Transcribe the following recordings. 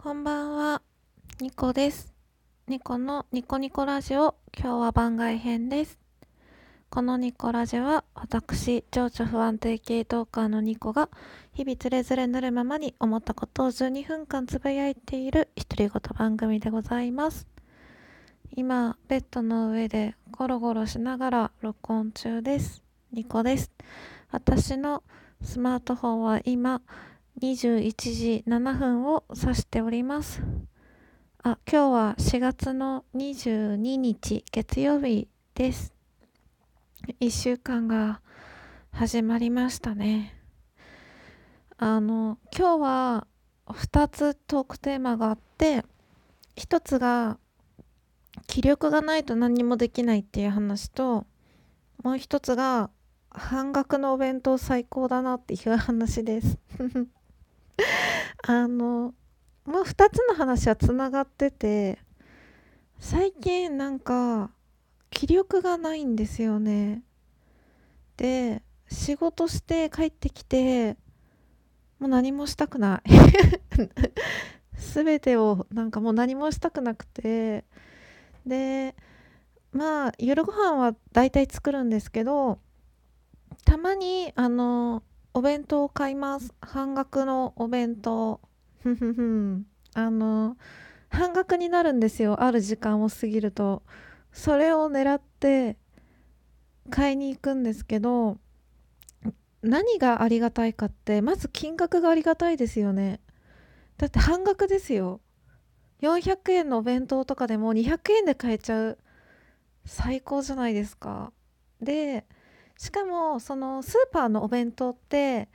こんばんは、ニコです。ニコのニコニコラジオ、今日は番外編です。このニコラジオは、私、情緒不安定系トーカーのニコが、日々つれづれぬるままに思ったことを12分間つぶやいている独り言番組でございます。今、ベッドの上でゴロゴロしながら録音中です。ニコです。私のスマートフォンは今、21時7分を指しております。あ、今日は4月の22日月曜日です。1週間が始まりましたね。あの、今日は2つトークテーマがあって、1つが気力がないと何もできないっていう話と、もう1つが半額のお弁当最高だなっていう話です。あのもう2つの話はつながってて最近なんか気力がないんですよね。で仕事して帰ってきてもう何もしたくない。全てをなんかもう何もしたくなくて。でまあ夜ご飯は大体作るんですけどたまにあのお弁当を買います。半額のお弁当。ふふふあの半額になるんですよ。ある時間を過ぎると。それを狙って買いに行くんですけど何がありがたいかってまず金額がありがたいですよね。だって半額ですよ。400円のお弁当とかでも200円で買えちゃう。最高じゃないですか。でしかもそのスーパーのお弁当って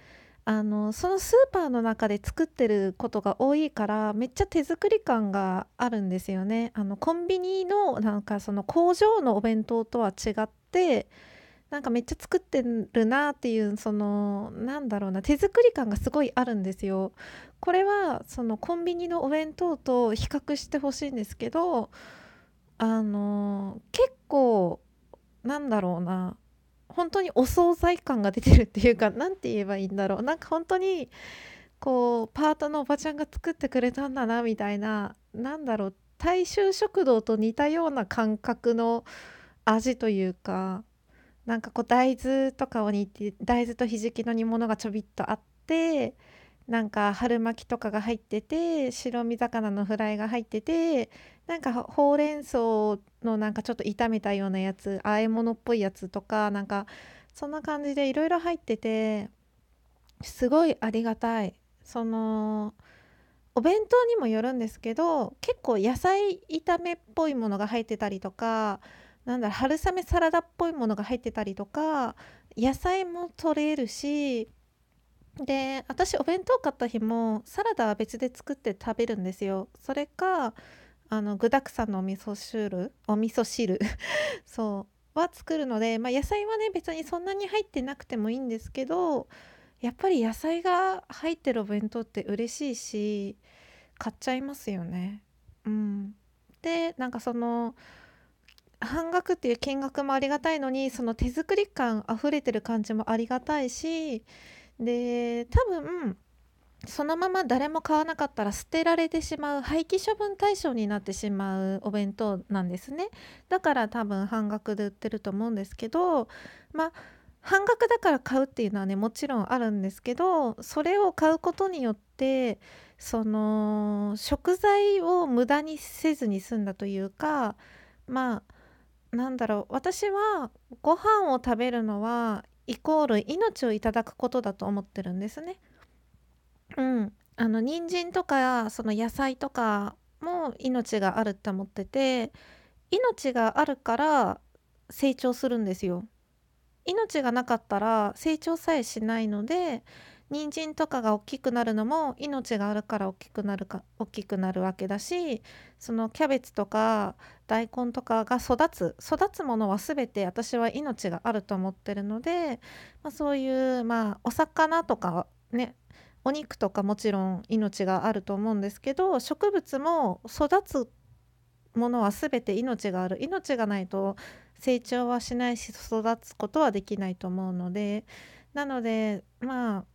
あのそのスーパーの中で作ってることが多いからめっちゃ手作り感があるんですよね。あのコンビニのなんかその工場のお弁当とは違ってなんかめっちゃ作ってるなっていうそのなんだろうな手作り感がすごいあるんですよ。これはそのコンビニのお弁当と比較してほしいんですけどあの結構なんだろうな本当にお惣菜感が出てるっていうか何て言えばいいんだろう。なんか本当にこうパートのおばちゃんが作ってくれたんだなみたいななんだろう大衆食堂と似たような感覚の味というかなんかこう大豆とかを煮て大豆とひじきの煮物がちょびっとあってなんか春巻きとかが入ってて白身魚のフライが入っててなんかほうれん草のなんかちょっと炒めたようなやつ和え物っぽいやつとかなんかそんな感じでいろいろ入っててすごいありがたい。そのお弁当にもよるんですけど結構野菜炒めっぽいものが入ってたりとかなんだろ春雨サラダっぽいものが入ってたりとか野菜も取れるしで私お弁当買った日もサラダは別で作って食べるんですよ。それかあの具沢山のお味噌汁お味噌汁 そうは作るので、まあ、野菜はね別にそんなに入ってなくてもいいんですけどやっぱり野菜が入ってるお弁当って嬉しいし買っちゃいますよね。うん、でなんかその半額っていう金額もありがたいのにその手作り感あふれてる感じもありがたいしで多分そのまま誰も買わなかったら捨てられてしまう廃棄処分対象になってしまうお弁当なんですねだから多分半額で売ってると思うんですけどまあ半額だから買うっていうのはねもちろんあるんですけどそれを買うことによってその食材を無駄にせずに済んだというかまあなんだろう私はご飯を食べるのはイコール命をいただくことだと思ってるんですね。うん、あの人参とかその野菜とかも命があるって思ってて命があるから成長するんですよ。命がなかったら成長さえしないので人参とかが大きくなるのも命があるから大きくなるか大きくなるわけだしそのキャベツとか大根とかが育つ育つものは全て私は命があると思ってるので、まあ、そういうまあお魚とかねお肉とかもちろん命があると思うんですけど植物も育つものは全て命がある。命がないと成長はしないし育つことはできないと思うのでなのでまあ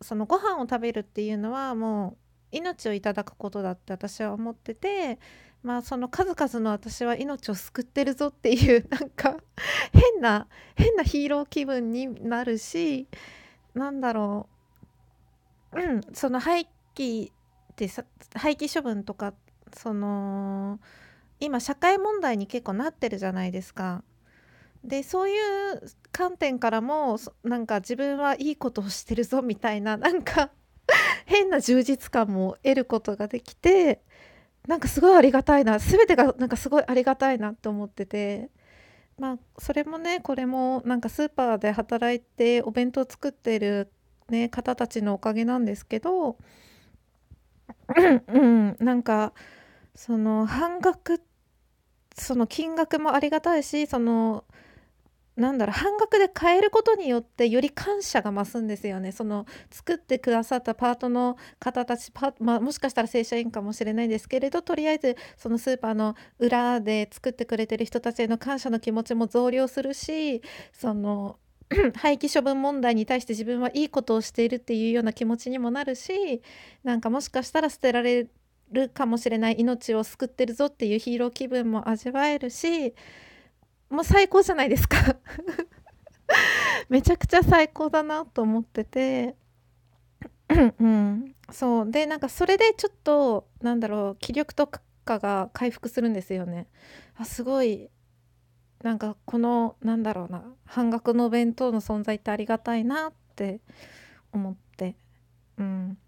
そのご飯を食べるっていうのはもう命をいただくことだって私は思っててまあその数々の私は命を救ってるぞっていう なんか変な変なヒーロー気分になるしなんだろう。うんその廃棄ってさ廃棄処分とかその今社会問題に結構なってるじゃないですか。でそういう観点からもなんか自分はいいことをしてるぞみたいななんか 変な充実感も得ることができてなんかすごいありがたいな全てがなんかすごいありがたいなって思っててまあそれもねこれもなんかスーパーで働いてお弁当作ってる、ね、方たちのおかげなんですけどうん。なんかその半額その金額もありがたいしそのなんだろう半額で買えることによってより感謝が増すんですよね。その作ってくださったパートの方たちパ、まあ、もしかしたら正社員かもしれないですけれどとりあえずそのスーパーの裏で作ってくれてる人たちへの感謝の気持ちも増量するしその 廃棄処分問題に対して自分はいいことをしているっていうような気持ちにもなるしなんかもしかしたら捨てられるかもしれない命を救ってるぞっていうヒーロー気分も味わえるしもう最高じゃないですか。めちゃくちゃ最高だなと思ってて。うん。そう。でなんかそれでちょっとなんだろう気力とかが回復するんですよね。あすごいなんかこのなんだろうな半額の弁当の存在ってありがたいなって思って。うん。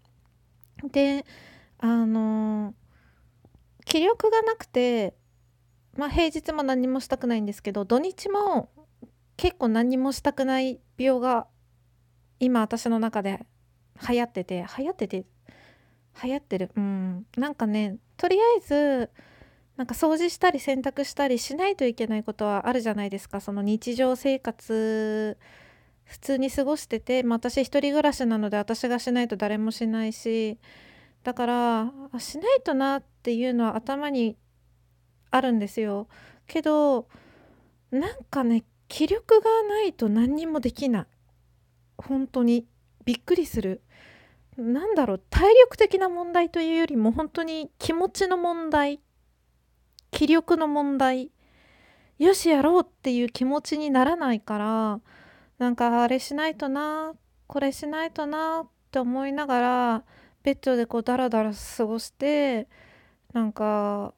であの気力がなくてまあ、平日も何もしたくないんですけど土日も結構何もしたくない病が今私の中で流行ってて流行ってて流行ってる。うん。なんかねとりあえずなんか掃除したり洗濯したりしないといけないことはあるじゃないですか。その日常生活普通に過ごしてて、まあ、私一人暮らしなので私がしないと誰もしないし。だからしないとなっていうのは頭にあるんですよ。けどなんかね気力がないと何にもできない。本当に。びっくりする。なんだろう。体力的な問題というよりも本当に気持ちの問題気力の問題。よしやろうっていう気持ちにならないからなんかあれしないとなこれしないとなって思いながらベッドでこうダラダラ過ごしてなんか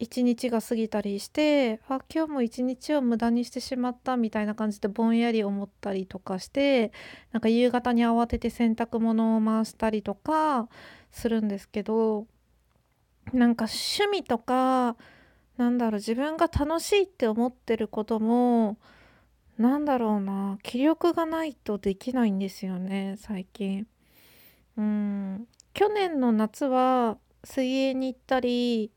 一日が過ぎたりしてあ今日も一日を無駄にしてしまったみたいな感じでぼんやり思ったりとかしてなんか夕方に慌てて洗濯物を回したりとかするんですけどなんか趣味とかなんだろう自分が楽しいって思ってることもなんだろうな気力がないとできないんですよね最近。うん去年の夏は水泳に行ったり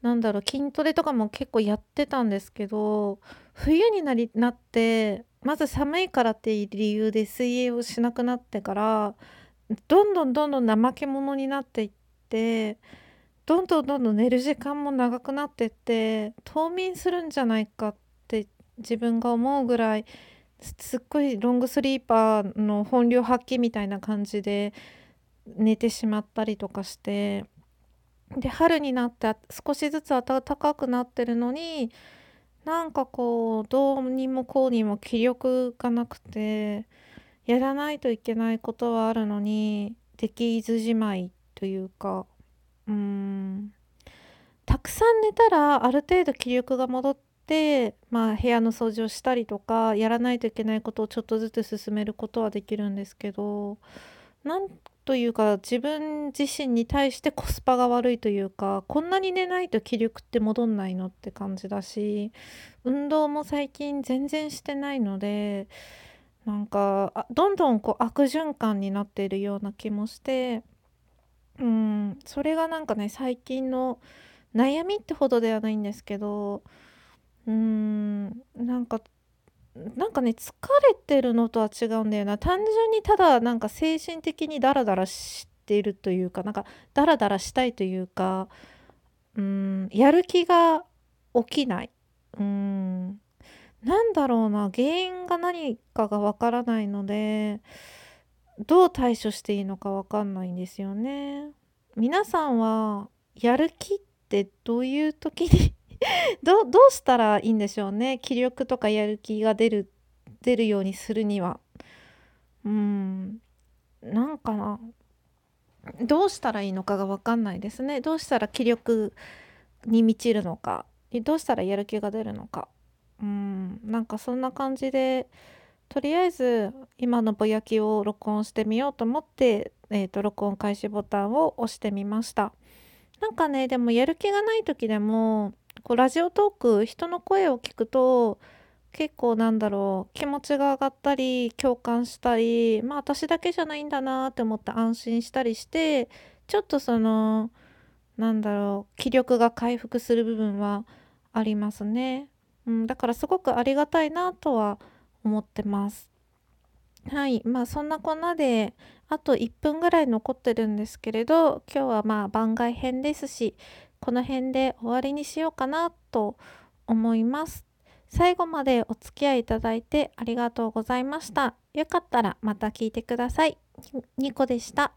なんだろう筋トレとかも結構やってたんですけど冬になりなってまず寒いからっていう理由で水泳をしなくなってからどんどんどんどん怠け者になっていってどんどんどんどん寝る時間も長くなってって冬眠するんじゃないかって自分が思うぐらいすっごいロングスリーパーの本領発揮みたいな感じで寝てしまったりとかしてで春になって少しずつ暖かくなってるのになんかこうどうにもこうにも気力がなくてやらないといけないことはあるのにできずじまいというかうーん。たくさん寝たらある程度気力が戻って、まあ、部屋の掃除をしたりとかやらないといけないことをちょっとずつ進めることはできるんですけどなんというか自分自身に対してコスパが悪いというかこんなに寝ないと気力って戻んないのって感じだし運動も最近全然してないのでなんかどんどんこう悪循環になっているような気もしてそれがなんかね最近の悩みってほどではないんですけどうーんなんかなんかね疲れてるのとは違うんだよな。単純にただなんか精神的にダラダラしているというかなんかダラダラしたいというかうんやる気が起きない。うーんなんだろうな。原因が何かがわからないのでどう対処していいのかわかんないんですよね。皆さんはやる気ってどういう時に どどうしたらいいんでしょうね。気力とかやる気が出る出るようにするには。うん。なんかな。どうしたらいいのかが分かんないですね。どうしたら気力に満ちるのか。どうしたらやる気が出るのか。うん。なんかそんな感じでとりあえず今のぼやきを録音してみようと思って、えーと、録音開始ボタンを押してみました。なんかねでもやる気がない時でもこうラジオトーク人の声を聞くと結構なんだろう気持ちが上がったり共感したりまあ私だけじゃないんだなって思って安心したりしてちょっとそのなんだろう気力が回復する部分はありますね、うん、だからすごくありがたいなとは思ってます。はい。まあそんなこんなであと1分ぐらい残ってるんですけれど今日はまあ番外編ですしこの辺で終わりにしようかなと思います。最後までお付き合いいただいてありがとうございました。よかったらまた聞いてください。ニコでした。